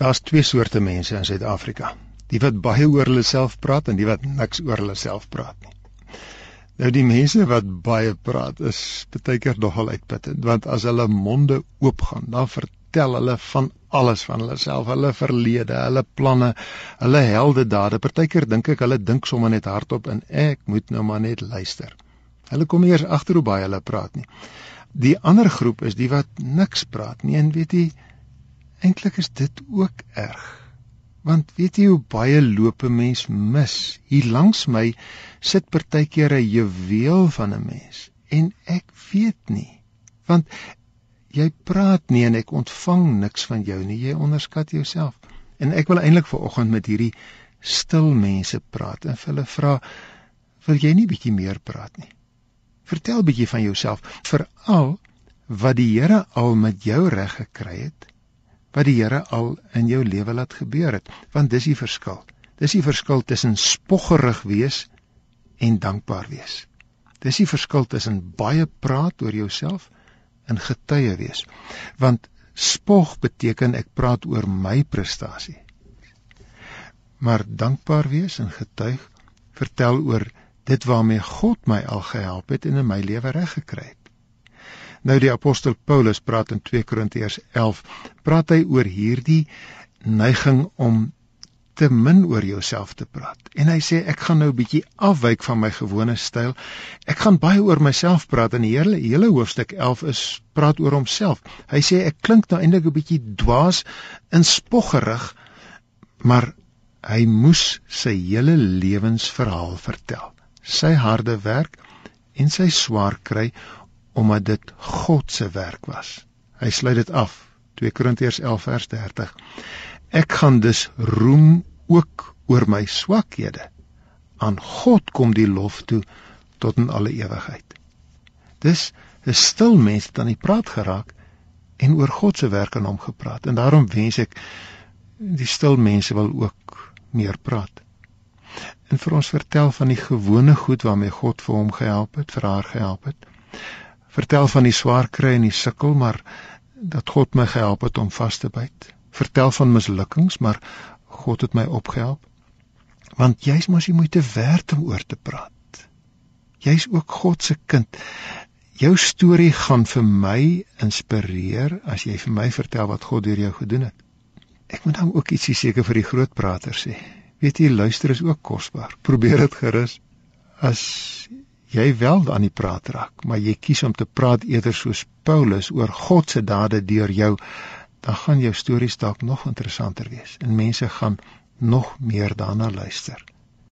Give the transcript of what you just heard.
Daar's twee soorte mense in Suid-Afrika. Die wat baie oor hulle self praat en die wat niks oor hulle self praat nie. Nou die mense wat baie praat is baie keer nogal uitputtend want as hulle monde oopgaan, dan vertel hulle van alles van hulle self, hulle verlede, hulle planne, hulle heldedade. Partykeer dink ek hulle dink sommer net hardop en ek moet nou maar net luister. Hulle kom eers agter hoe baie hulle praat nie. Die ander groep is die wat niks praat nie en weet jy eintlik is dit ook erg. Want weet jy hoe baie loop 'n mens mis? Hier langs my sit partykeer 'n juweel van 'n mens en ek weet nie. Want jy praat nie en ek ontvang niks van jou nie. Jy onderskat jouself. En ek wil eintlik vanoggend met hierdie stil mense praat en hulle vra, wil jy nie bietjie meer praat nie? Vertel bietjie van jouself, veral wat die Here al met jou reg gekry het wat die Here al in jou lewe laat gebeur het, want dis die verskil. Dis die verskil tussen spoggerig wees en dankbaar wees. Dis die verskil tussen baie praat oor jouself en getuie wees. Want spog beteken ek praat oor my prestasie. Maar dankbaar wees en getuig vertel oor dit waarmee God my al gehelp het en in my lewe reg gekry het. Nou die apostel Paulus praat in 2 Korintiërs 11, praat hy oor hierdie neiging om te min oor jouself te praat. En hy sê ek gaan nou 'n bietjie afwyk van my gewone styl. Ek gaan baie oor myself praat en die hele hele hoofstuk 11 is praat oor homself. Hy sê ek klink nou eintlik 'n bietjie dwaas en spoggerig, maar hy moes sy hele lewensverhaal vertel. Sy harde werk en sy swaar kry omdat dit God se werk was. Hy sluit dit af 2 Korintiërs 11 vers 30. Ek gaan dus roem ook oor my swakhede. Aan God kom die lof toe tot in alle ewigheid. Dis 'n stil mens wat aan die praat geraak en oor God se werk aan hom gepraat. En daarom wens ek die stil mense wil ook meer praat. En vir ons vertel van die gewone goed waarmee God vir hom gehelp het, vir haar gehelp het vertel van die swaar kry en die sukkel, maar dat God my gehelp het om vas te byt. Vertel van mislukkings, maar God het my opgehelp. Want jy's mos jy moet werd om oor te praat. Jy's ook God se kind. Jou storie gaan vir my inspireer as jy vir my vertel wat God deur jou gedoen het. Ek moet dan ook ietsie seker vir die groot praters sê. Weet jy, luister is ook kosbaar. Probeer dit gerus as jy wel aan die praat raak, maar jy kies om te praat eerder soos Paulus oor God se dade deur jou, dan gaan jou stories dalk nog interessanter wees en mense gaan nog meer daarna luister.